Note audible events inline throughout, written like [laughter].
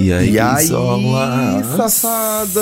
E aí, E aí, safadas,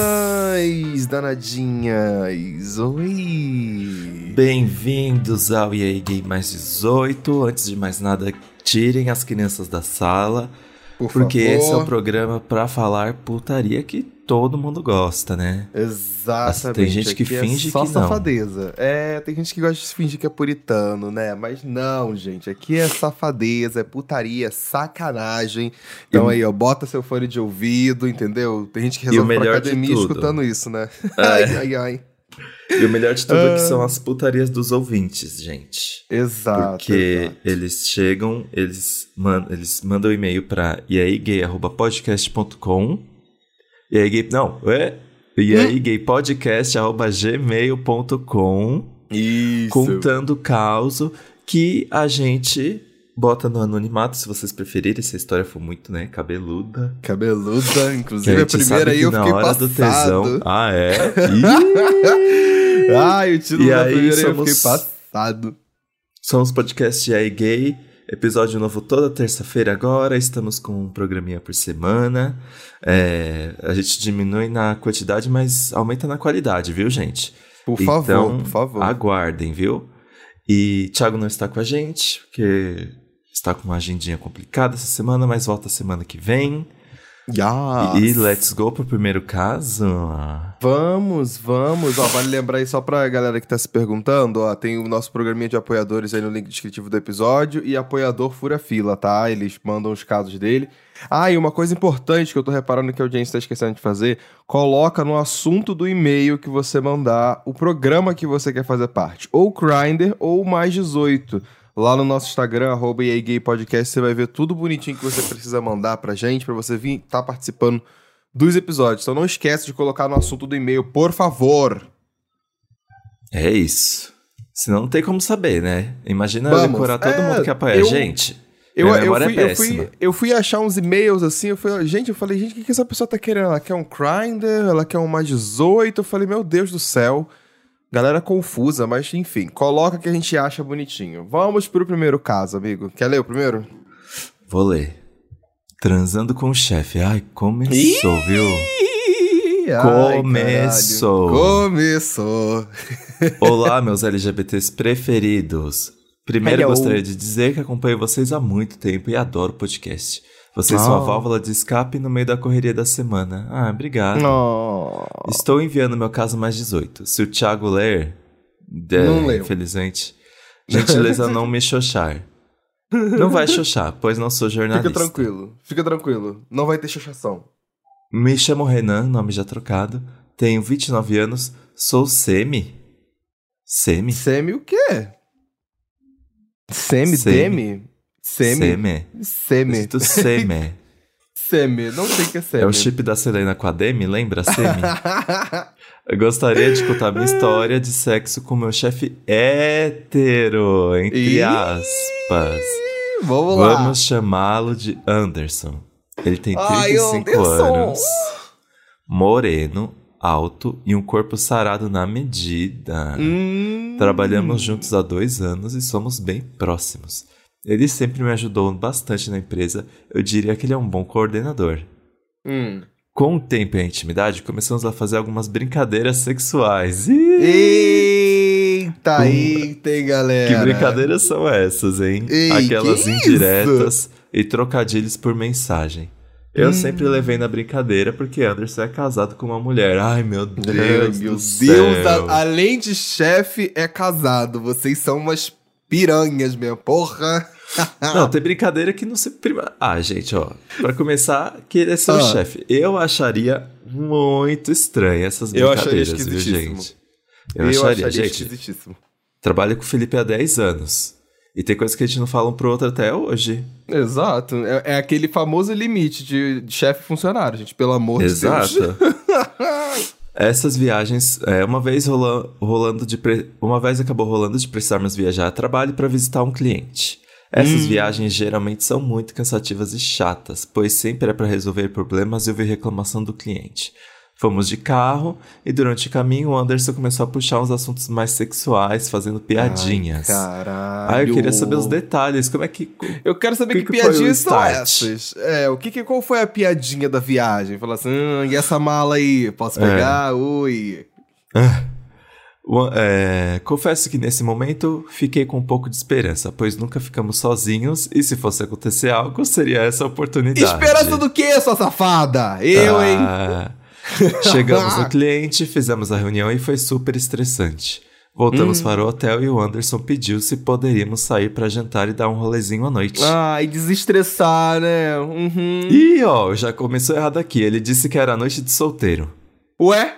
danadinhas, oi! Bem-vindos ao EA Game Mais 18. Antes de mais nada, tirem as crianças da sala, Por porque favor. esse é o programa pra falar putaria que todo mundo gosta, né? Exatamente. Tem gente que aqui é finge só que não. safadeza. É, tem gente que gosta de fingir que é puritano, né? Mas não, gente. Aqui é safadeza, é putaria, é sacanagem. Então E- aí, ó, bota seu fone de ouvido, entendeu? Tem gente que resolve ir pra academia escutando isso, né? É. [laughs] Ai, ai, ai. E o melhor de tudo é que Ah. são as putarias dos ouvintes, gente. Exato. Porque exato. eles chegam, eles, man, eles mandam um e-mail pra iaigay.podcast.com E aí, gay, não, é? E Hum? aí, gaypodcast.gmail.com Isso. contando o caos que a gente bota no anonimato, se vocês preferirem, se a história for muito, né, cabeluda. Cabeluda, [laughs] inclusive a, gente primeira aí eu na fiquei hora passado. do tesão. Ah, é? [laughs] Ai, o título E da aí primeira aí eu somos- fiquei passado. Somos podcast aí gay, episódio novo toda terça-feira agora, estamos com um programinha por semana. É, a gente diminui na quantidade, mas aumenta na qualidade, viu, gente? Por Então, favor, por favor. Aguardem, viu? E Thiago não está com a gente, porque está com uma agendinha complicada essa semana, mas volta semana que vem. Yes. E let's go pro primeiro caso. Vamos, vamos. Ó, vale lembrar aí só pra galera que tá se perguntando, ó, tem o nosso programinha de apoiadores aí no link descritivo do episódio e apoiador fura fila, tá? Eles mandam os casos dele. Ah, e uma coisa importante que eu tô reparando que a audiência tá esquecendo de fazer, coloca no assunto do e-mail que você mandar o programa que você quer fazer parte, ou Grindr ou mais 18. Lá no nosso Instagram, arroba Podcast, você vai ver tudo bonitinho que você precisa mandar pra gente, pra você vir estar participando dos episódios. Então não esquece de colocar no assunto do e-mail, por favor. É isso. Senão não tem como saber, né? Imagina Vamos. decorar todo É, mundo que apoia eu- a gente. Eu, eu, fui, é eu, fui, eu fui achar uns e-mails assim, eu falei, gente, eu falei, gente, o que, que essa pessoa tá querendo? Ela quer um Grindr, ela quer um mais 18, eu falei, meu Deus do céu. Galera confusa, mas enfim, coloca que a gente acha bonitinho. Vamos pro primeiro caso, amigo. Quer ler o primeiro? Vou ler. Transando com o chefe. Ai, começou, viu? Ai, Começou. caralho. Começou. [laughs] Olá, meus LGBTs preferidos. Primeiro Hello. gostaria de dizer que acompanho vocês há muito tempo e adoro o podcast. Vocês são a Oh. válvula de escape no meio da correria da semana. Ah, obrigado. Não. Estou enviando meu caso mais 18. Se o Thiago ler, é, Não leu. infelizmente, gentileza [laughs] não me xoxar. Não vai xoxar, pois não sou jornalista. Fica tranquilo, fica tranquilo. Não vai ter chachação. Me chamo Renan, nome já trocado. Tenho 29 anos, sou semi. Semi? Semi o quê? Semi, Semi. demi? Semi. Semi. Escrito semi. [laughs] Semi, não sei o que é semi. É o chip da Selena com a Demi, lembra? Semi. [laughs] Eu gostaria de contar minha história de sexo com meu chefe hétero, entre Ih! aspas. Vamos lá. Vamos chamá-lo de Anderson. Ele tem Ai, 35 Anderson. anos, moreno, alto e um corpo sarado na medida. Hum. Trabalhamos juntos há dois anos e somos bem próximos. Ele sempre me ajudou bastante na empresa, eu diria que ele é um bom coordenador. Hum. Com o tempo e a intimidade, começamos a fazer algumas brincadeiras sexuais. Eita, Hum. eita, hein, galera. que brincadeiras são essas, hein? Ei, Aquelas que indiretas e trocadilhos por mensagem. Eu Hum. sempre levei na brincadeira porque Anderson é casado com uma mulher. Ai, meu Deus. Meu Deus, a- além de chefe, é casado. Vocês são umas piranhas, minha porra. [laughs] Não, tem brincadeira que não se. Prima... Ah, gente, ó. Pra começar, querer ser o Ah. chefe. Eu acharia muito estranho essas Eu acharia brincadeiras, viu, esquisitíssimo. gente? Eu, acharia, gente. esquisitíssimo. Trabalho com o Felipe há 10 anos. E tem coisa que a gente não fala um pro outro até hoje. Exato. É, é aquele famoso limite de, de chefe funcionário, gente. Pelo amor de Deus. Exato. [laughs] Essas viagens, é, uma vez rola, rolando de pre- uma vez acabou rolando de precisarmos viajar a trabalho para visitar um cliente. Essas viagens geralmente são muito cansativas e chatas, pois sempre é para resolver problemas e ouvir reclamação do cliente. Fomos de carro e durante o caminho o Anderson começou a puxar uns assuntos mais sexuais, fazendo piadinhas. Ai, caralho. Eu queria saber os detalhes, como é que... Eu quero saber que, que que piadinhas são essas. É, o que, que qual foi a piadinha da viagem? Falar assim, hum, e essa mala aí, posso É. pegar? Ui. É, confesso que nesse momento fiquei com um pouco de esperança, pois nunca ficamos sozinhos e se fosse acontecer algo, seria essa oportunidade. Esperança do quê, sua safada? Eu, hein? Ah, [laughs] [laughs] Chegamos no cliente, fizemos a reunião e foi super estressante. Hum. Voltamos para o hotel e o Anderson pediu se poderíamos sair para jantar e dar um rolezinho à noite. Ai, desestressar, né? Uhum. E ó, já começou errado aqui. Ele disse que era noite de solteiro. Ué?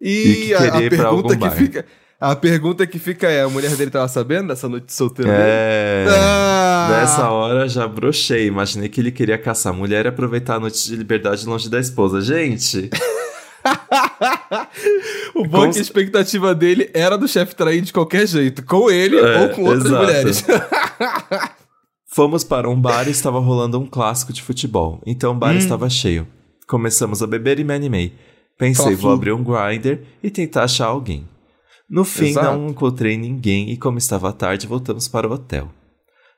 E E, a, a pergunta que bar. fica. A pergunta que fica é: a mulher dele tava sabendo dessa noite de solteiro dele? É. Ah! Nessa hora já brochei. Imaginei que ele queria caçar a mulher e aproveitar a noite de liberdade longe da esposa. Gente, [laughs] o bom é Com- que a expectativa dele era do chefe trair de qualquer jeito, com ele É, ou com outras exato. mulheres. [laughs] [laughs] fomos para um bar e estava rolando um clássico de futebol. Então o Hum. bar estava cheio. Começamos a beber e me animei. Pensei, Fala vou abrir um grinder e tentar achar alguém. No fim, Exato. não encontrei ninguém e, como estava tarde, voltamos para o hotel.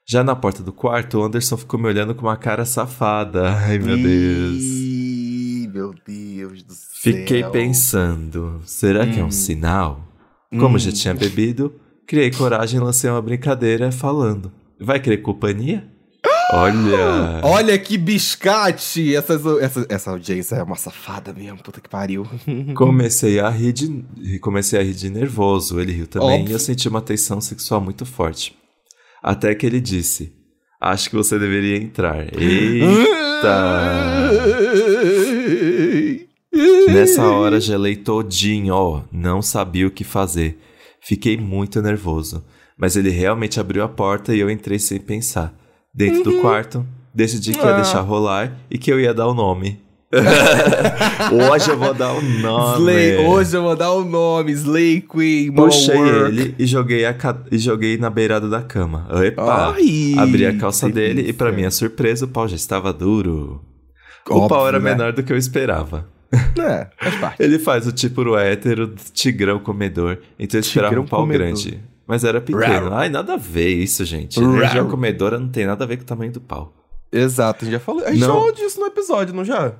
Já na porta do quarto, o Anderson ficou me olhando com uma cara safada. [laughs] Ai, meu Deus. Meu Deus do céu. Fiquei pensando, será que é um Hum. sinal? Como Hum. já tinha bebido, criei coragem e lancei uma brincadeira falando. Vai querer companhia? Olha! Olha que biscate! Essas, essa, essa audiência é uma safada mesmo, puta que pariu. [laughs] Comecei a rir de, comecei a rir de nervoso. Ele riu também Óbvio. e eu senti uma tensão sexual muito forte. Até que ele disse: Acho que você deveria entrar. Eita! Nessa hora gelei todinho, ó, não sabia o que fazer. Fiquei muito nervoso, mas ele realmente abriu a porta e eu entrei sem pensar. Dentro do quarto, decidi que ia Uhum. Ah. deixar rolar e que eu ia dar o nome. [laughs] Hoje eu vou dar o nome. Slay, hoje eu vou dar o nome, Slay Queen, Puxei ele e joguei, a e joguei na beirada da cama. Epa! Ai, Abri a calça delícia. dele e, pra minha surpresa, o pau já estava duro. o Óbvio, pau era né? menor do que eu esperava. É, faz parte. [laughs] Ele faz o tipo hétero tigrão comedor, então eu esperava Tigrão um pau comedor. grande. Mas era pequeno. Rar. Ai, nada a ver isso, gente. Energia comedora não tem nada a ver com o tamanho do pau. Exato, a gente já falou. A gente Não. falou disso no episódio, não já?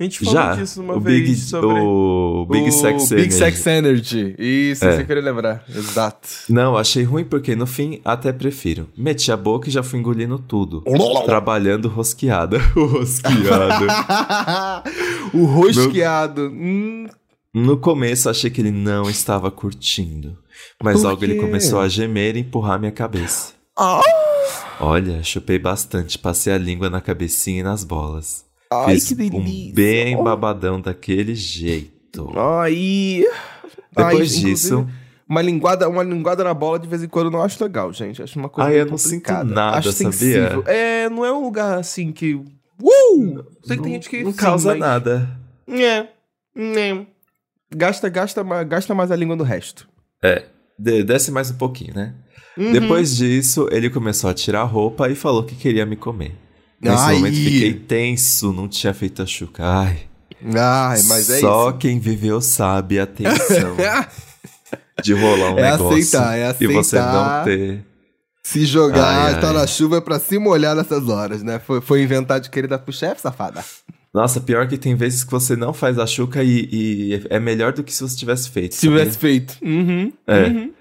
A gente falou Já, disso uma o vez Big, sobre... o Big o Sex Big Energy. Sex Energy. Isso, É. eu queria lembrar. Exato. Não, achei ruim porque no fim até prefiro. Meti a boca e já fui engolindo tudo. Trabalhando rosqueada. [laughs] O rosqueado. [laughs] o rosqueado. Hum, No começo achei que ele não estava curtindo. Mas logo ele começou a gemer e empurrar minha cabeça. Ah. Olha, chupei bastante, passei a língua na cabecinha e nas bolas. Ai, Fiz que delícia. um bem babadão daquele jeito. Ai. Depois Ai, disso, Uma linguada, uma linguada na bola de vez em quando não acho legal, gente. Acho uma coisa meio eu não sinto nada, acho sabia? sensível. É, não é um lugar assim que. Uh! Sei que tem gente que. não sim, causa mas- nada. É. É. Gasta, gasta, gasta mais a língua do resto. É, de- desce mais um pouquinho, né? Uhum. Depois disso, ele começou a tirar a roupa e falou que queria me comer. Nesse Ai. momento fiquei tenso, não tinha feito a chuca. Ai, Ai, mas é só isso. quem viveu sabe a tensão [laughs] de rolar um É negócio aceitar, é e você não aceitar. ter. Se jogar, Ai, tá ai. na chuva é pra se molhar nessas horas, né? Foi, foi inventado de querer dar pro chefe, safada. Nossa, pior que tem vezes que você não faz a chuca e, e é melhor do que se você tivesse feito. Se sabia? tivesse feito. Uhum. É. uhum.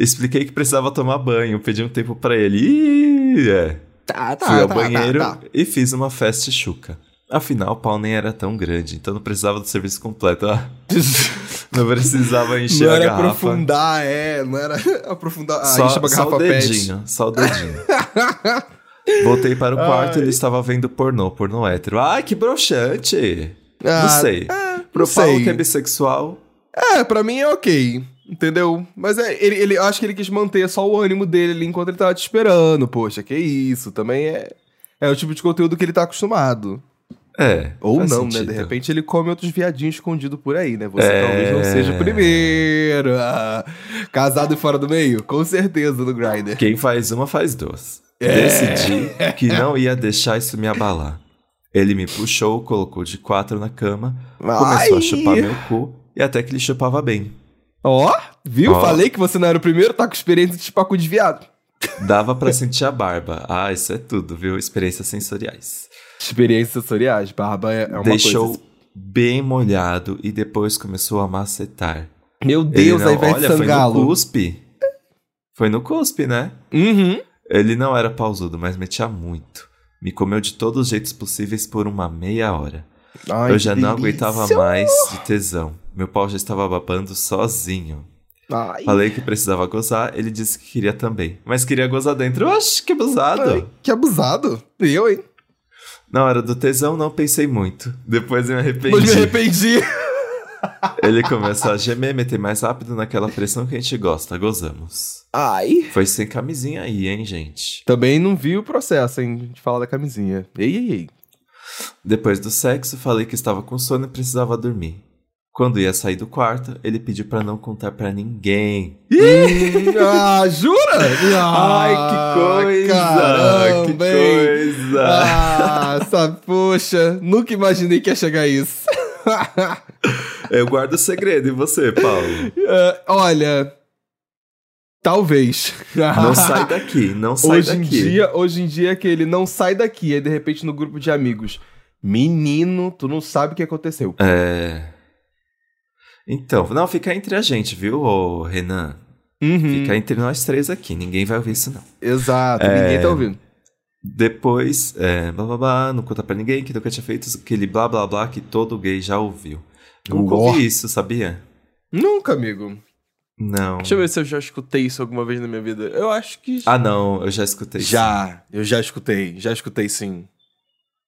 Expliquei que precisava tomar banho, pedi um tempo pra ele. E é. Tá, tá, Fui ao tá, banheiro tá, tá. e fiz uma festa chuca. Afinal, o pau nem era tão grande, então não precisava do serviço completo. Ah, [laughs] não precisava encher Não a era garrafa. aprofundar, é. Não era [laughs] aprofundar. Ah, só, enche uma só garrafa o pet. dedinho, só o dedinho. [laughs] Voltei para o quarto e ele estava vendo pornô, pornô hétero. Ai, que broxante! Ah, não sei. Pro não Paulo sei. que é bissexual, É, pra mim é ok. Entendeu? Mas é, ele, ele acho que ele quis manter só o ânimo dele ali enquanto ele tava te esperando. Poxa, que isso. Também é, é o tipo de conteúdo que ele tá acostumado. é. Ou não, né? sentido. De repente ele come outros viadinhos escondidos por aí, né? Você É. talvez não seja o primeiro. Ah, casado e fora do meio? Com certeza no Grindr. Quem faz uma faz duas. É. Decidi que não ia deixar isso me abalar. Ele me puxou, colocou de quatro na cama, começou Ai. a chupar meu cu e até que ele chupava bem. Ó, viu? Ó. Falei que você não era o primeiro, tá com experiência de chupar cu de viado. Dava pra sentir a barba. Ah, isso é tudo, viu? Experiências sensoriais. Experiências sensoriais, barba é uma Deixou coisa. bem molhado e depois começou a macetar. Meu Deus, não- ao invés olha, foi no sangalo. cuspe. Foi no cuspe, né? Uhum. Ele não era pausudo, mas metia muito. Me comeu de todos os jeitos possíveis por uma meia hora. Ai, Eu já não delícia. aguentava mais de tesão. Meu pau já estava babando sozinho. Ai, Falei que precisava gozar, ele disse que queria também. Mas queria gozar dentro. Oxe, que abusado! ai, que abusado. Eu, hein? Na hora do tesão, não pensei muito. Depois eu me arrependi. Mas me arrependi. [laughs] Ele começou a gemer, meter mais rápido naquela pressão que a gente gosta. Gozamos. Ai. Foi sem camisinha aí, hein, gente? Também não vi o processo, hein, de falar da camisinha. Ei, ei, ei. Depois do sexo, falei que estava com sono e precisava dormir. Quando ia sair do quarto, ele pediu pra não contar pra ninguém. Hum, [laughs] ah, jura? Ah, caramba, que hein? coisa! Ah, essa, poxa, nunca imaginei que ia chegar a isso. [laughs] Eu guardo o segredo, e você, Paulo? Ah, olha, talvez. Não sai [laughs] daqui, não sai hoje daqui. em dia, hoje em dia é que ele não sai daqui, aí de repente no grupo de amigos, menino, tu não sabe o que aconteceu. É. Então, não, fica entre a gente, viu, Renan? Uhum, Fica entre nós três aqui, ninguém vai ouvir isso, não. Exato, É, ninguém tá ouvindo. Depois, é, blá blá blá, não conta pra ninguém que nunca tinha feito aquele blá blá blá que todo gay já ouviu. Nunca Uó. ouvi isso, sabia? Nunca, amigo. Não. Deixa eu ver se eu já escutei isso alguma vez na minha vida. Eu acho que Ah, não, eu já escutei. Já, eu já escutei, já escutei sim.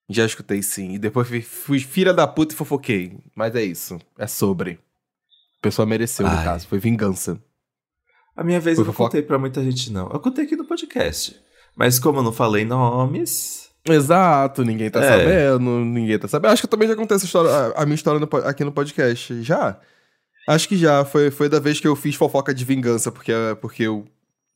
Já escutei sim. E depois fui, fui filha da puta e fofoquei. Mas é isso. É sobre. A pessoa mereceu, no Ai. caso. Foi vingança. A minha vez Foi eu não fofoca? contei pra muita gente, não. Eu contei aqui no podcast. Mas como eu não falei nomes. Exato, ninguém tá É. sabendo, ninguém tá sabendo. Acho que eu também já contei essa história, a, a minha história no aqui no podcast. Já? Acho que já. Foi, foi da vez que eu fiz fofoca de vingança, porque, porque o,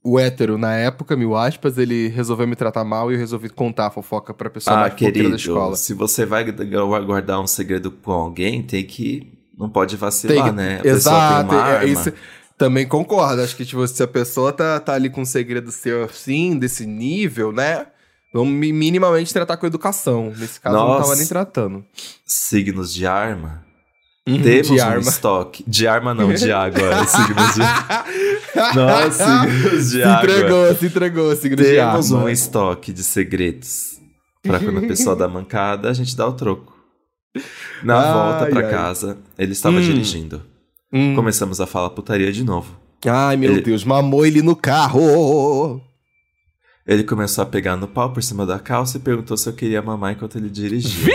o hétero, na época, mil aspas, ele resolveu me tratar mal e eu resolvi contar a fofoca pra pessoa ah, mais querido, da escola. se você vai gu- guardar um segredo com alguém, tem que. Não pode vacilar, Tem né? A Exato, pessoa tem uma é- arma. isso- também concordo. Acho que tipo, se a pessoa tá, tá ali com um segredo seu assim, desse nível, né? Vamos mi- minimamente tratar com educação. Nesse caso, eu não tava Nossa. nem tratando. Signos de arma. Uhum, Temos de um arma. estoque. De arma não, de água. [laughs] signos de. Nossa, signos de se água. entregou, se entregou, signo de Temos arma. um estoque de segredos. Pra quando a pessoa dá mancada, a gente dá o troco. Na [laughs] Ai, volta pra ai. casa, ele estava Hum. dirigindo. Hum. Começamos a falar putaria de novo. Ai, meu Ele- Deus, mamou ele no carro. Ele começou a pegar no pau por cima da calça e perguntou se eu queria mamar enquanto ele dirigia.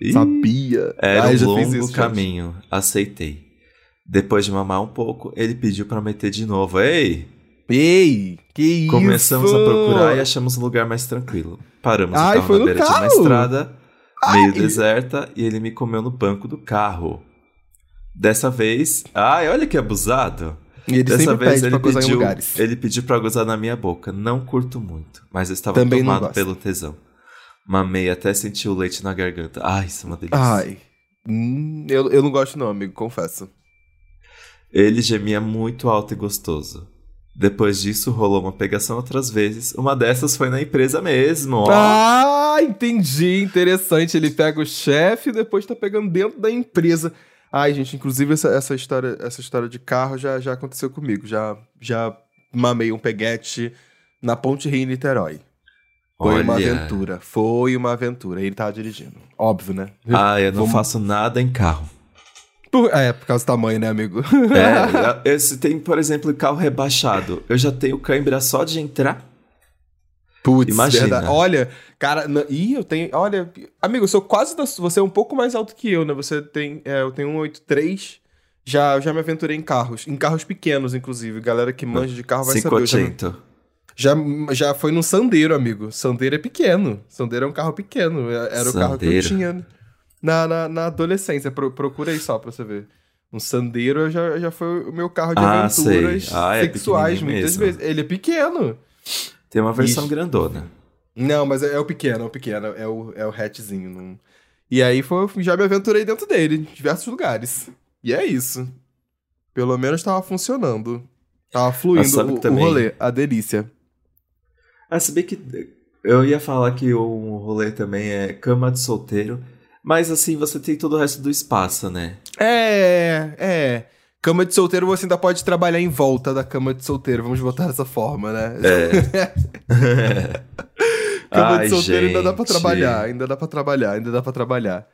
Viu? Sabia. Era Ai, um longo isso, gente. caminho. Aceitei. Depois de mamar um pouco, ele pediu pra meter de novo. Ei! Ei, que isso? Começamos a procurar e achamos um lugar mais tranquilo. Paramos Ai, o carro foi na beira de uma carro? estrada, meio deserta, e ele me comeu no banco do carro. Dessa vez. Ai, olha que abusado! E ele Dessa vez ele pra gozar em pediu, lugares. ele pediu pra gozar na minha boca. Não curto muito, mas eu estava Também tomado pelo tesão. Mamei até sentir o leite na garganta. Ai, isso é uma delícia. Ai. Hum, eu, eu não gosto não, amigo, confesso. Ele gemia muito alto e gostoso. Depois disso, rolou uma pegação outras vezes. Uma dessas foi na empresa mesmo. ó. Ah, entendi. Interessante. Ele pega o chefe e depois tá pegando dentro da empresa. Ai, gente, inclusive essa, essa história, essa história de carro já, já aconteceu comigo. Já, já mamei um peguete na Ponte Rio em Niterói. Foi uma Olha. aventura. Foi uma aventura. Ele tava dirigindo. Óbvio, né? Ah, eu não Vamos- faço nada em carro. Por- É, por causa do tamanho, né, amigo? É, [laughs] esse tem, por exemplo, carro rebaixado. Eu já tenho cãibra só de entrar. Putz, Imagina. verdade. Olha, cara, na- ih, eu tenho. Olha, amigo, eu sou quase da. Você é um pouco mais alto que eu, né? Você tem. É, eu tenho 183. Já, eu já me aventurei em carros. Em carros pequenos, inclusive. Galera que manja de carro vai saber. Eu já, 500. já, já foi no Sandeiro, amigo. Sandeiro é pequeno. Sandeiro é um carro pequeno. é- Era o carro que eu tinha na, na, na adolescência. Pro, procura aí só pra você ver. Um Sandeiro já, já foi o meu carro de Ah, aventuras. Ah, é sexuais, muitas mesmo. vezes. Ele é pequeno. Tem uma versão Ixi. grandona. Não, mas é, é o pequeno, é o pequeno, é o, é o hatchzinho. Não... E aí foi, já me aventurei dentro dele, em diversos lugares. E é isso. Pelo menos tava funcionando. Tava fluindo o, também... o rolê, a delícia. Ah, se bem que eu ia falar que o rolê também é cama de solteiro, mas assim, você tem todo o resto do espaço, né? É, é. Cama de solteiro você ainda pode trabalhar em volta da cama de solteiro, vamos botar dessa forma, né? É. [laughs] cama Ai, de solteiro gente. ainda dá pra trabalhar, ainda dá pra trabalhar, ainda dá pra trabalhar.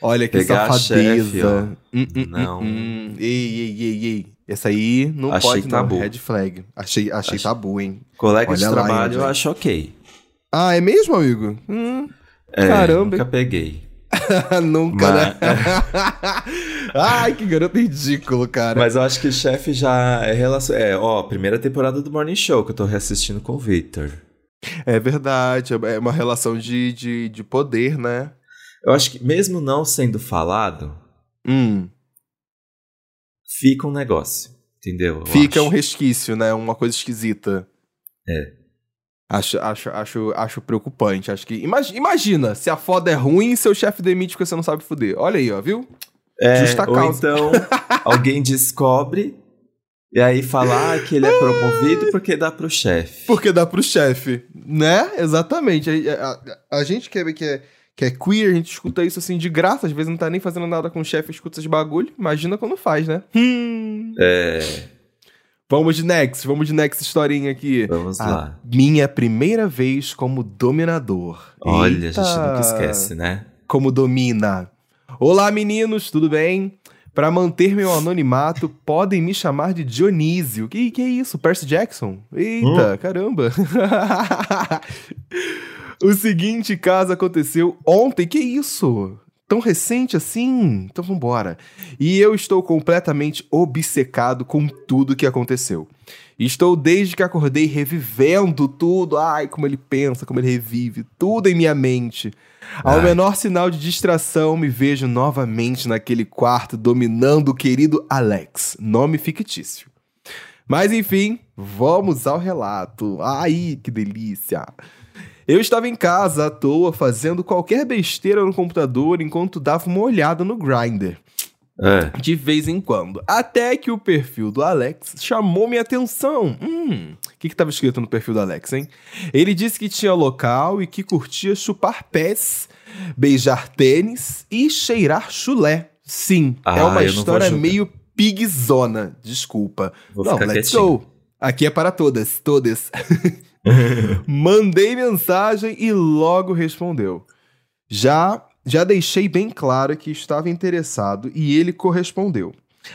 Olha que Pegar safadeza. Chefe, hum, hum, hum, não. Hum, Ei, ei, ei, ei. Essa aí não achei pode tabu. não, red flag. Achei, achei, achei tabu, hein? Colega Olha de trabalho eu acho ok. Ah, é mesmo, amigo? Hum, é, caramba. Nunca peguei. [laughs] nunca, Mas... né? [laughs] Ai, que garoto ridículo, cara. Mas eu acho que o chefe já é relação. É, ó, primeira temporada do Morning Show que eu tô reassistindo com o Victor. É verdade, é uma relação de, de, de poder, né? Eu acho que mesmo não sendo falado, hum. fica um negócio, entendeu? Eu fica acho. um resquício, né? Uma coisa esquisita. É. Acho, acho, acho, acho preocupante. Acho que. Imagina, imagina se a foda é ruim e seu chefe demite porque você não sabe fuder. Olha aí, ó, viu? É, Justa causa. Ou então [laughs] alguém descobre e aí falar que ele é promovido porque dá pro chefe. Porque dá pro chefe, né? Exatamente. A, a, a gente que é, que, é, que é queer, a gente escuta isso assim de graça. Às vezes não tá nem fazendo nada com o chefe, escuta esses bagulho. Imagina quando faz, né? Hum. É. Vamos de next, vamos de next historinha aqui. Vamos a lá. Minha primeira vez como dominador. Olha, Eita. a gente nunca esquece, né? Como domina. Olá, meninos, tudo bem? Para manter meu anonimato, podem me chamar de Dionísio. Que, que é isso? Percy Jackson? Eita, hum. caramba. [laughs] o seguinte caso aconteceu ontem. Que isso? Tão recente assim? Então vambora. E eu estou completamente obcecado com tudo que aconteceu. Estou desde que acordei revivendo tudo. Ai, como ele pensa, como ele revive, tudo em minha mente. Ao Ai. menor sinal de distração, me vejo novamente naquele quarto dominando o querido Alex, nome fictício. Mas enfim, vamos ao relato. Ai, que delícia! Eu estava em casa à toa fazendo qualquer besteira no computador enquanto dava uma olhada no Grindr. É. De vez em quando. Até que o perfil do Alex chamou minha atenção. Hum, o que estava escrito no perfil do Alex, hein? Ele disse que tinha local e que curtia chupar pés, beijar tênis e cheirar chulé. Sim, é ah, é uma história meio pigzona. Desculpa. Vou Não, let's quietinho. go. Aqui é para todas, todas. [laughs] [laughs] Mandei mensagem e logo respondeu. Já já deixei bem claro que estava interessado e ele correspondeu.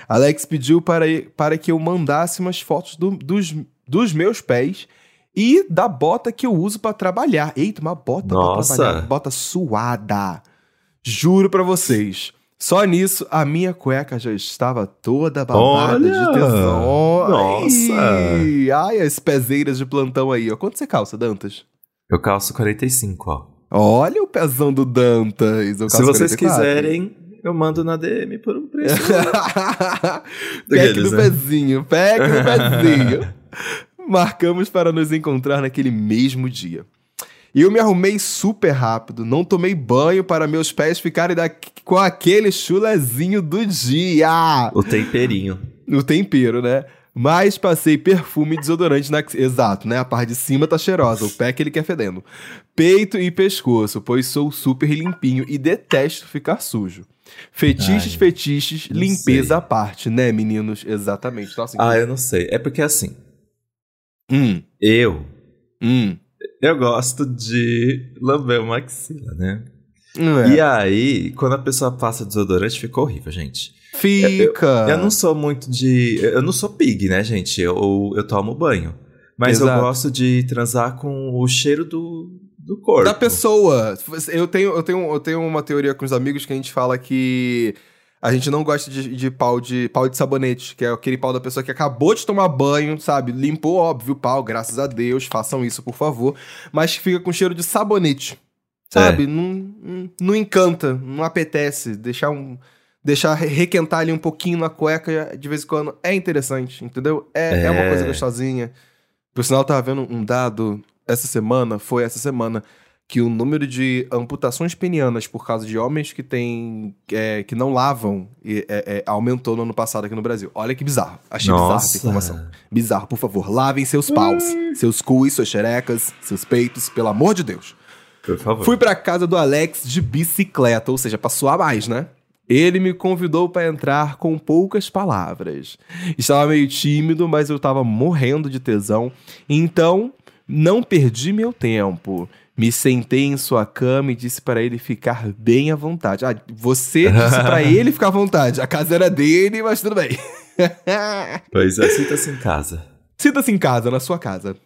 Alex pediu para, para que eu mandasse umas fotos do, dos, dos meus pés e da bota que eu uso para trabalhar. Eita, uma bota pra trabalhar. Bota suada. Juro para vocês. Só nisso, a minha cueca já estava toda babada Olha! de tesão. Nossa! Ai, ai, as pezeiras de plantão aí, ó. Quanto você calça, Dantas? Eu calço 45, ó. Olha o pezão do Dantas. Se vocês 44. quiserem, eu mando na DM por um preço. [laughs] pegue no né? pezinho, pegue no pezinho. [laughs] Marcamos para nos encontrar naquele mesmo dia. E eu me arrumei super rápido, não tomei banho para meus pés ficarem da... com aquele chulezinho do dia. O temperinho. O tempero, né? Mas passei perfume e desodorante na. Exato, né? A parte de cima tá cheirosa, o pé que ele quer fedendo. Peito e pescoço, pois sou super limpinho e detesto ficar sujo. Fetiches, Ai, fetiches, limpeza sei. à parte, né, meninos? Exatamente. Então, assim, ah, eu não sei. É porque assim. Hum. Eu. Hum. Eu gosto de lamber uma axila, né? É. E aí, quando a pessoa passa desodorante, fica horrível, gente. Fica. Eu, eu, não sou muito de. Eu não sou pig, né, gente? Eu, eu tomo banho. Mas Exato. eu gosto de transar com o cheiro do, do corpo. Da pessoa. Eu tenho, eu, tenho, eu tenho uma teoria com os amigos que a gente fala que a gente não gosta de, de, pau de pau de sabonete, que é aquele pau da pessoa que acabou de tomar banho, sabe? Limpou, óbvio, o pau, graças a Deus, façam isso, por favor. Mas que fica com cheiro de sabonete. Sabe? É. Não, não encanta, não apetece. Deixar um. Deixar requentar ali um pouquinho na cueca de vez em quando é interessante, entendeu? É, é. é uma coisa gostosinha. Por sinal, eu tava vendo um dado essa semana foi essa semana que o número de amputações penianas por causa de homens que têm é, que não lavam é, é, aumentou no ano passado aqui no Brasil. Olha que bizarro. Achei Nossa. bizarro essa informação. Bizarro, por favor, lavem seus paus, seus cus, suas xerecas, seus peitos, pelo amor de Deus. Por favor. Fui pra casa do Alex de bicicleta, ou seja, pra suar mais, né? Ele me convidou para entrar com poucas palavras. Estava meio tímido, mas eu estava morrendo de tesão. Então, não perdi meu tempo. Me sentei em sua cama e disse para ele ficar bem à vontade. Ah, você disse para [laughs] ele ficar à vontade. A casa era dele, mas tudo bem. [laughs] pois é, sinta-se em casa. Sinta-se em casa, na sua casa.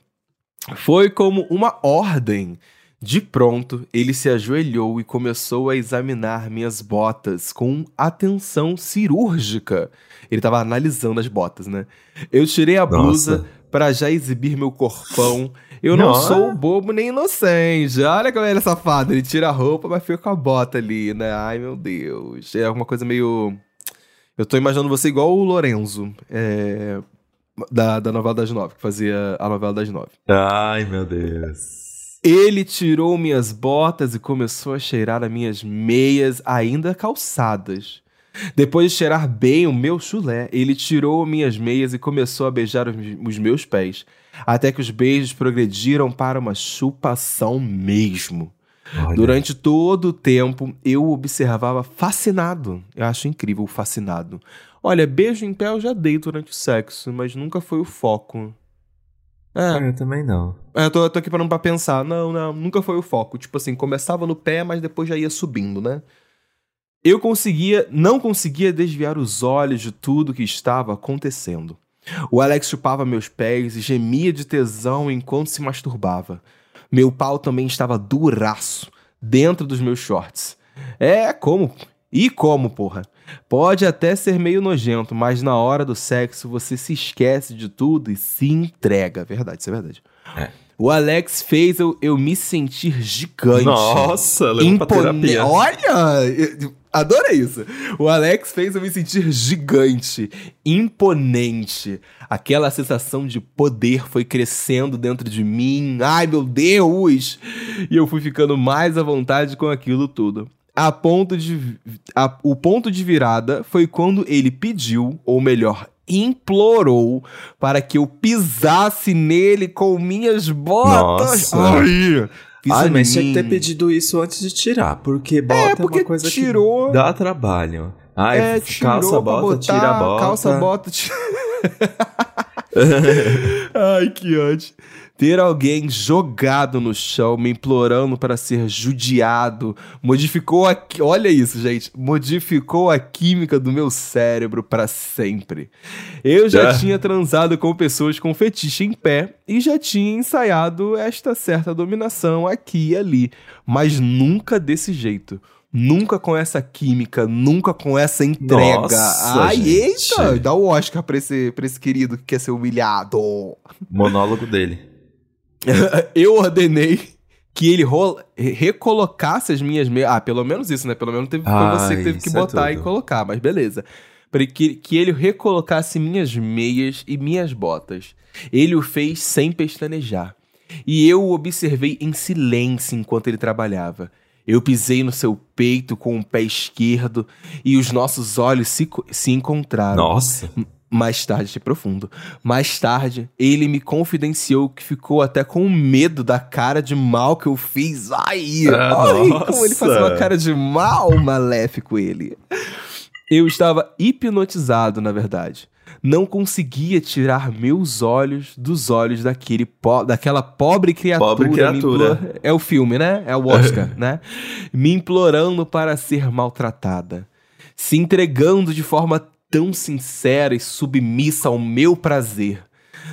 Foi como uma ordem. De pronto, ele se ajoelhou e começou a examinar minhas botas com atenção cirúrgica. Ele estava analisando as botas, né? Eu tirei a blusa para já exibir meu corpão eu não, não sou bobo nem inocente. Olha como ele é safado. Ele tira a roupa, mas fica com a bota ali, né? Ai, meu Deus. É alguma coisa meio. Eu tô imaginando você igual o Lorenzo. É... Da, da novela das nove, que fazia a novela das nove. Ai, meu Deus. Ele tirou minhas botas e começou a cheirar as minhas meias ainda calçadas. Depois de cheirar bem o meu chulé, ele tirou minhas meias e começou a beijar os, meus pés até que os beijos progrediram para uma chupação mesmo. Olha. Durante todo o tempo, eu observava fascinado. Eu acho incrível fascinado. Olha, beijo em pé eu já dei durante o sexo, mas nunca foi o foco. É. Eu também não. É, eu tô, eu tô aqui parando pra pensar. Não, não, nunca foi o foco. Tipo assim, começava no pé, mas depois já ia subindo, né? Eu conseguia, não conseguia desviar os olhos de tudo que estava acontecendo. O Alex chupava meus pés e gemia de tesão enquanto se masturbava. Meu pau também estava duraço, dentro dos meus shorts. É, como? E como, porra? Pode até ser meio nojento, mas na hora do sexo você se esquece de tudo e se entrega. Verdade, isso é verdade. É. O Alex fez eu, eu me sentir gigante. Nossa, levou pra terapia. Olha! Adorei isso. O Alex fez eu me sentir gigante, imponente. Aquela sensação de poder foi crescendo dentro de mim. Ai, meu Deus! E eu fui ficando mais à vontade com aquilo tudo. A ponto de, a, o ponto de virada foi quando ele pediu, ou melhor, implorou para que eu pisasse nele com minhas botas. Nossa. Ai, Ai, mas tinha que ter pedido isso antes de tirar, porque bota é, porque é uma coisa tirou, que dá trabalho. Ai, é, calça, bota, botar, tira a bota. Calça, bota, tira... [laughs] [laughs] Ai, que ódio ter alguém jogado no chão me implorando para ser judiado modificou a olha isso gente modificou a química do meu cérebro para sempre eu já é. tinha transado com pessoas com fetiche em pé e já tinha ensaiado esta certa dominação aqui e ali mas nunca desse jeito Nunca com essa química, nunca com essa entrega. Nossa, Ai, gente. eita! Dá o Oscar pra esse, pra esse querido que quer ser humilhado. Monólogo dele. [laughs] eu ordenei que ele recolocasse as minhas meias. Ah, pelo menos isso, né? Pelo menos teve, foi você que teve que é botar é e colocar, mas beleza. Para que, que ele recolocasse minhas meias e minhas botas. Ele o fez sem pestanejar. E eu o observei em silêncio enquanto ele trabalhava. Eu pisei no seu peito com o pé esquerdo e os nossos olhos se, se encontraram. Nossa! Mais tarde, profundo. Mais tarde, ele me confidenciou que ficou até com medo da cara de mal que eu fiz. Ai, ah, ai como ele fazia uma cara de mal maléfico ele. Eu estava hipnotizado, na verdade. Não conseguia tirar meus olhos dos olhos daquele po daquela pobre criatura. Pobre criatura. É o filme, né? É o Oscar, [laughs] né? Me implorando para ser maltratada. Se entregando de forma tão sincera e submissa ao meu prazer.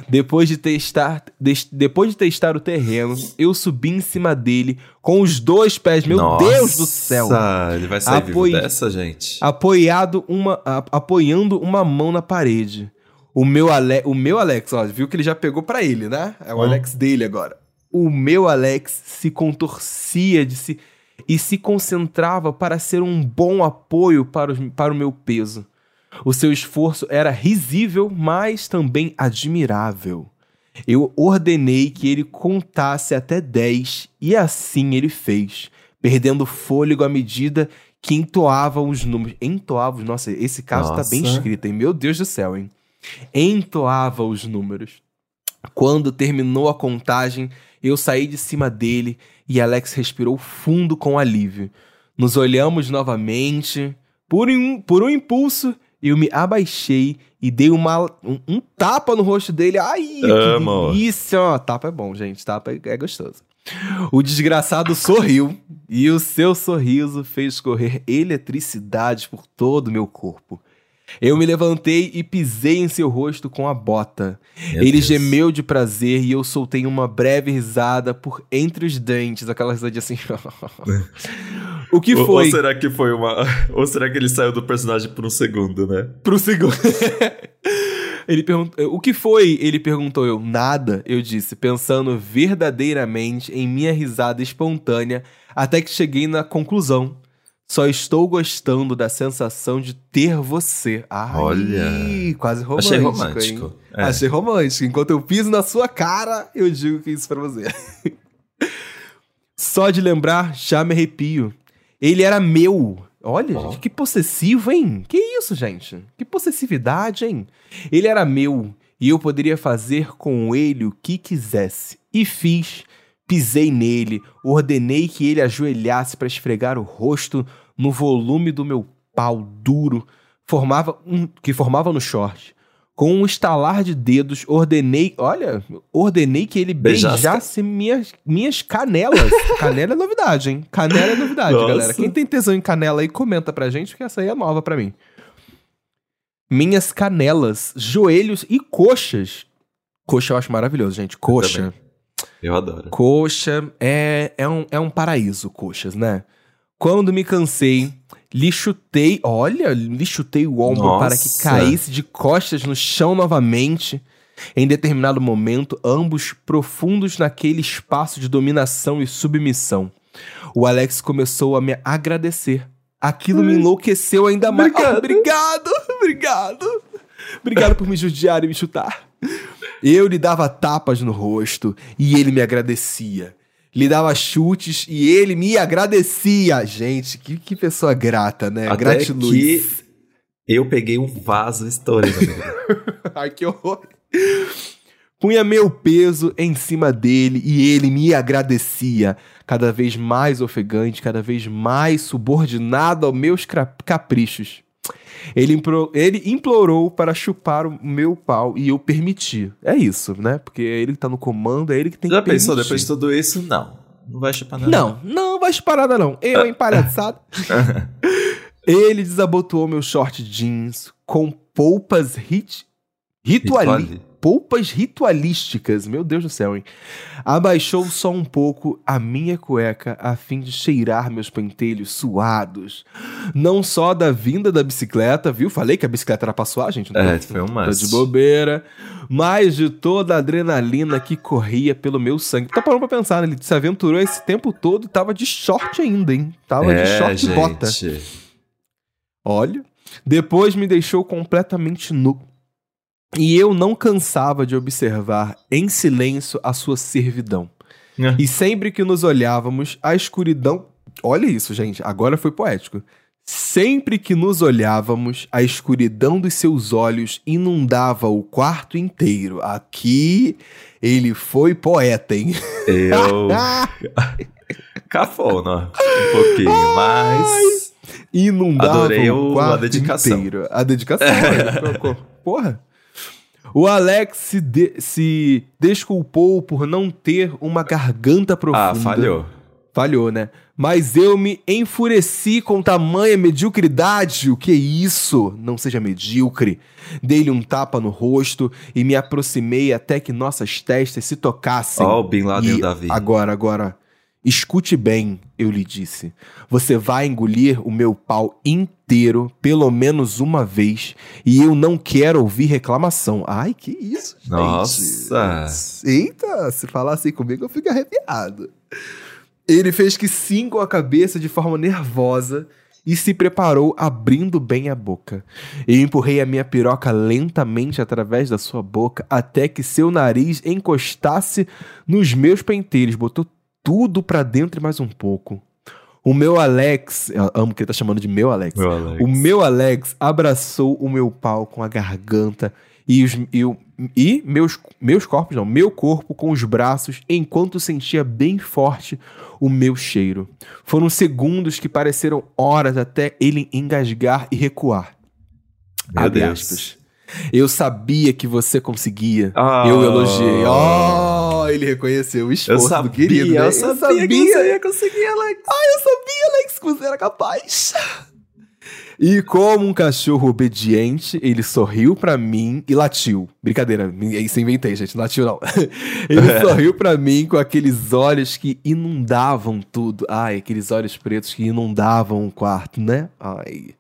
Depois de testar, de, depois de testar o terreno, eu subi em cima dele com os dois pés. Meu Nossa, Deus do céu! Ele vai sair Apoi, dessa, gente. Apoiado uma, a, apoiando uma mão na parede. O meu, Ale, o meu Alex, ó, viu que ele já pegou para ele, né? É o hum. Alex dele agora. O meu Alex se contorcia de se, e se concentrava para ser um bom apoio para, os, para o meu peso. O seu esforço era risível, mas também admirável. Eu ordenei que ele contasse até 10 e assim ele fez, perdendo fôlego à medida que entoava os números. Entoava, nossa, esse caso nossa. tá bem escrito, hein? Meu Deus do céu, hein? Entoava os números. Quando terminou a contagem, eu saí de cima dele e Alex respirou fundo com alívio. Nos olhamos novamente. Por um, por um impulso, eu me abaixei e dei uma, um, um tapa no rosto dele. Ai, que delícia! Tapa é bom, gente. Tapa é, é gostoso. O desgraçado sorriu e o seu sorriso fez correr eletricidade por todo o meu corpo. Eu me levantei e pisei em seu rosto com a bota. Meu Ele Deus. gemeu de prazer e eu soltei uma breve risada por entre os dentes, aquela risadinha assim. [laughs] o que foi? Ou, ou, será que foi uma. [laughs] Ou será que ele saiu do personagem por um segundo, né? Por um segundo. [laughs] Ele perguntou: O que foi? Ele perguntou eu. Nada, eu disse, pensando verdadeiramente em minha risada espontânea, até que cheguei na conclusão. Só estou gostando da sensação de ter você. Ai, Olha. Quase romântico. Achei romântico. É. Achei romântico. Enquanto eu piso na sua cara, eu digo que isso pra você. [laughs] Só de lembrar, já me arrepio. Ele era meu. Olha, oh. gente, que possessivo, hein? Que isso, gente? Que possessividade, hein? Ele era meu e eu poderia fazer com ele o que quisesse. E fiz. Pisei nele, ordenei que ele ajoelhasse para esfregar o rosto no volume do meu pau duro formava um, que formava no short. Com um estalar de dedos, ordenei, olha, ordenei que ele beijasse, beijasse minhas, minhas canelas. [laughs] canela é novidade, hein? Canela é novidade, Nossa. galera. Quem tem tesão em canela aí, comenta pra gente, porque essa aí é nova pra mim. Minhas canelas, joelhos e coxas. Coxa eu acho maravilhoso, gente. Coxa. Eu, eu adoro. Coxa é, é, um, é um paraíso, coxas, né? Quando me cansei, lhe chutei, olha, lhe chutei o ombro Nossa. para que caísse de costas no chão novamente. Em determinado momento, ambos profundos naquele espaço de dominação e submissão. O Alex começou a me agradecer. Aquilo me enlouqueceu ainda mais. Obrigado. Ah, obrigado, [laughs] obrigado. Obrigado por me judiar e me chutar. Eu lhe dava tapas no rosto e ele me agradecia lhe dava chutes e ele me agradecia. Gente, que, que pessoa grata, né? Até Gratiluz. que eu peguei um vaso estourando. [laughs] Ai, que horror. Punha meu peso em cima dele e ele me agradecia, cada vez mais ofegante, cada vez mais subordinado aos meus caprichos. Ele, impro ele implorou para chupar o meu pau e eu permiti. É isso, né? Porque é ele que tá no comando, é ele que tem Já que. Já pensou, depois de tudo isso, não. Não vai chupar nada. Não, não, não vai chupar nada, não. Eu, hein, palhaçada. [laughs] ele desabotoou meu short jeans com polpas hit... rituali polpas ritualísticas. Meu Deus do céu, hein? Abaixou só um pouco a minha cueca a fim de cheirar meus pentelhos suados. Não só da vinda da bicicleta, viu? Falei que a bicicleta era pra suar, gente. Não é, tô, foi um Tô de bobeira. Mas de toda a adrenalina que corria pelo meu sangue. Tá parando pra pensar, né? Ele se aventurou esse tempo todo e tava de short ainda, hein? Tava é, de short e bota. Olha. Depois me deixou completamente nu e eu não cansava de observar em silêncio a sua servidão. É. E sempre que nos olhávamos, a escuridão. Olha isso, gente, agora foi poético. Sempre que nos olhávamos, a escuridão dos seus olhos inundava o quarto inteiro. Aqui ele foi poeta, hein? Eu. [laughs] Cafona, um pouquinho, mas. Inundava Adorei o quarto a dedicação. inteiro. A dedicação. [laughs] É. Porra. O Alex se, de se desculpou por não ter uma garganta profunda. Ah, falhou. Falhou, né? Mas eu me enfureci com tamanha mediocridade. O que é isso? Não seja medíocre. Dei-lhe um tapa no rosto e me aproximei até que nossas testas se tocassem. Ó, oh, o Bin Laden e Davi. Agora, agora. Escute bem, eu lhe disse. Você vai engolir o meu pau inteiro, pelo menos uma vez, e eu não quero ouvir reclamação. Ai, que isso, gente. Nossa! Eita, se falar assim comigo, eu fico arrepiado. Ele fez que sim com a cabeça de forma nervosa e se preparou abrindo bem a boca. Eu empurrei a minha piroca lentamente através da sua boca até que seu nariz encostasse nos meus penteiros, botou tudo pra dentro e mais um pouco. O meu Alex, amo que ele tá chamando de meu Alex. Meu Alex. O meu Alex abraçou o meu pau com a garganta e, os, e, e meus, meus corpos, não, meu corpo com os braços, enquanto sentia bem forte o meu cheiro. Foram segundos que pareceram horas até ele engasgar e recuar. Meu Abre Deus. aspas. Eu sabia que você conseguia. Ah. Eu elogiei. Oh, ele reconheceu o Eu esforço sabia, do querido. né? eu sabia, que você ia conseguir, Alex. Eu sabia, Alex, que você era capaz. E como um cachorro obediente, ele sorriu pra mim e latiu. Brincadeira, isso eu inventei, gente, não latiu não. [laughs] Ele [laughs] sorriu pra mim com aqueles olhos que inundavam tudo. Ai, aqueles olhos pretos que inundavam o quarto, né? Ai.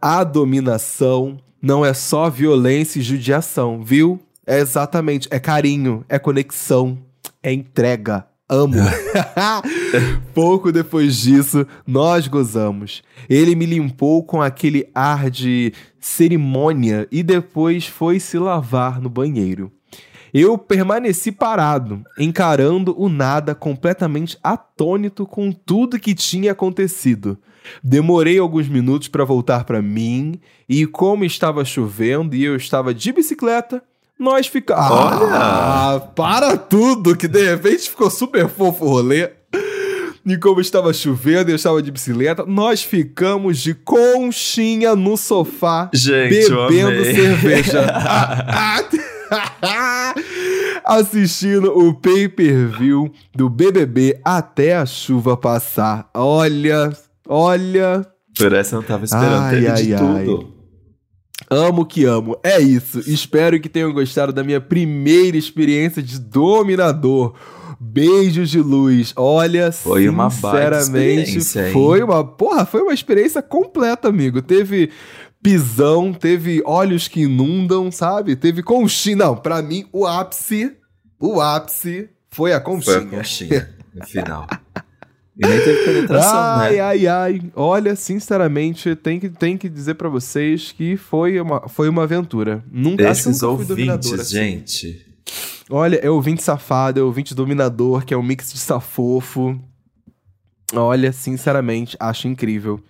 A dominação não é só violência e judiação, viu? É exatamente, é carinho, é conexão, é entrega. Amo. [laughs] Pouco depois disso, nós gozamos. Ele me limpou com aquele ar de cerimônia e depois foi se lavar no banheiro. Eu permaneci parado, encarando o nada completamente atônito com tudo que tinha acontecido. Demorei alguns minutos para voltar para mim e como estava chovendo e eu estava de bicicleta, nós ficamos. Olha! Ah, para tudo que de repente ficou super fofo o rolê. E como estava chovendo e eu estava de bicicleta, nós ficamos de conchinha no sofá Gente, bebendo cerveja. Ah, [laughs] ah. [laughs] Assistindo o pay-per-view do BBB até a chuva passar. Olha, olha, Por essa eu não tava esperando. Ai, Teve ai, de ai. tudo. Amo que amo. É isso. Espero que tenham gostado da minha primeira experiência de dominador. Beijos de luz. Olha, Foi uma sinceramente, foi uma, porra, foi uma experiência completa, amigo. Teve pisão, teve olhos que inundam, sabe? Teve conchinha. Não, pra mim o ápice, o ápice foi a conchinha. Foi a conchinha, no final. [laughs] E nem teve penetração, ai, né? ai, ai. Olha, sinceramente, tem que, tem que dizer pra vocês que foi uma, foi uma aventura. Nunca, fui dominador, ouvintes, assim. gente. Olha, é ouvinte safado, é ouvinte dominador, que é um mix de safofo. Olha, sinceramente, acho incrível.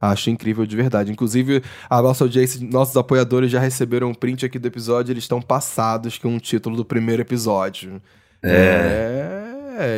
Acho incrível de verdade. Inclusive, a nossa audiência, nossos apoiadores já receberam um print aqui do episódio, eles estão passados com o título do primeiro episódio. É,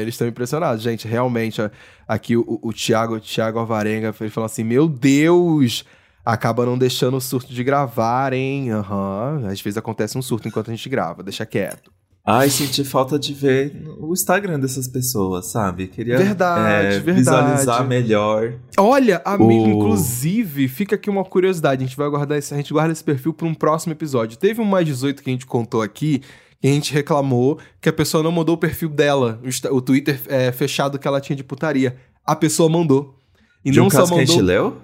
eles estão impressionados. Gente, realmente, aqui o, o Thiago, o Thiago Alvarenga, ele falou assim: Meu Deus, acaba não deixando o surto de gravar, hein? Aham. Às vezes acontece um surto enquanto a gente grava, deixa quieto. Ai, senti falta de ver o Instagram dessas pessoas, sabe? Queria Verdade, é, verdade. visualizar melhor. Olha, amigo, O- inclusive, fica aqui uma curiosidade. A gente vai guardar esse, a gente guarda esse perfil para um próximo episódio. Teve um mais 18 que a gente contou aqui, que a gente reclamou que a pessoa não mandou o perfil dela, o, Twitter é, fechado que ela tinha de putaria. A pessoa mandou. E De não um só caso que a mandou. gente leu?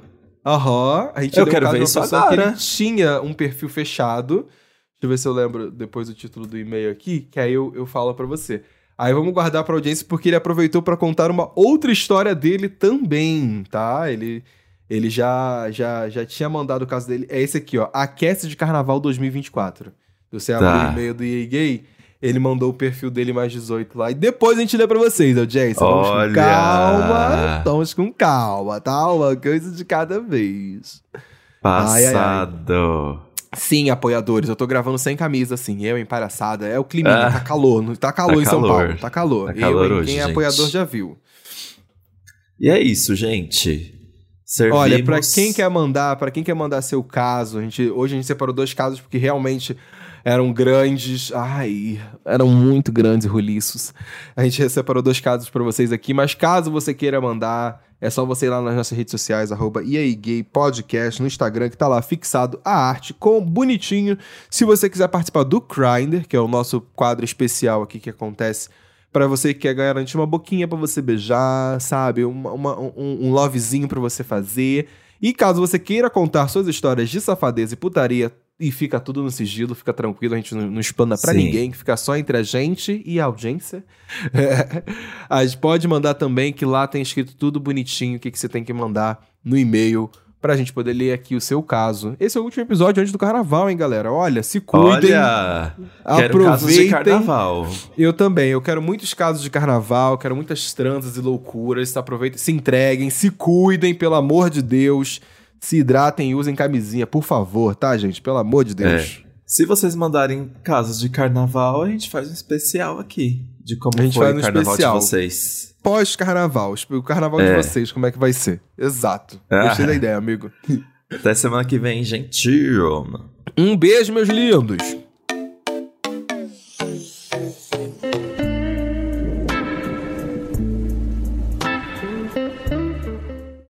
Aham. A gente Eu leu quero caso ver isso que agora. ele tinha um perfil fechado. Deixa eu ver se eu lembro depois o título do e-mail aqui, que aí eu, eu falo pra você. Aí vamos guardar pra audiência porque ele aproveitou pra contar uma outra história dele também, tá? Ele, ele já, já, já tinha mandado o caso dele. É esse aqui, ó. Aquece de Carnaval 2024. Você abrir Tá. o e-mail do EA Gay, ele mandou o perfil dele mais 18 lá. E depois a gente lê pra vocês, audiência. Vamos Olha! com calma. Vamos com calma, tá? Uma coisa de cada vez. Ai, ai, ai. Passado. Sim, apoiadores, eu tô gravando sem camisa, assim, eu em palhaçada. É o clima, Ah. tá calor, tá calor Tá em São calor. Paulo, tá calor. Tá calor eu, hoje, quem é gente. apoiador já viu. E é isso, gente. Servimos... Olha, pra quem quer mandar, para quem quer mandar seu caso, a gente, hoje a gente separou dois casos porque realmente eram grandes, ai, eram muito grandes roliços. A gente separou dois casos pra vocês aqui, mas caso você queira mandar, é só você ir lá nas nossas redes sociais, arroba Podcast, no Instagram, que tá lá fixado a arte com bonitinho. Se você quiser participar do Grindr, que é o nosso quadro especial aqui que acontece Pra você que quer garantir uma boquinha pra você beijar, sabe? Uma, uma- um, um lovezinho pra você fazer. E caso você queira contar suas histórias de safadeza e putaria e fica tudo no sigilo, fica tranquilo, a gente não, não explana pra Sim. ninguém, fica só entre a gente e a audiência. É. A gente pode mandar também que lá tem escrito tudo bonitinho, o que, que você tem que mandar no e-mail pra gente poder ler aqui o seu caso. Esse é o último episódio antes do carnaval, hein, galera? Olha, se cuidem. Olha, quero casos de carnaval. Eu também, eu quero muitos casos de carnaval, quero muitas transas e loucuras. Aproveitem, se entreguem, se cuidem, pelo amor de Deus. Se hidratem e usem camisinha, por favor, tá, gente? Pelo amor de Deus. É. Se vocês mandarem casos de carnaval, a gente faz um especial aqui. De como a gente foi o carnaval especial. de vocês. Pós-carnaval. O carnaval é. de vocês, como é que vai ser. Exato. Ah. Gostei da ideia, amigo. Até semana que vem, gentil. Um beijo, meus lindos.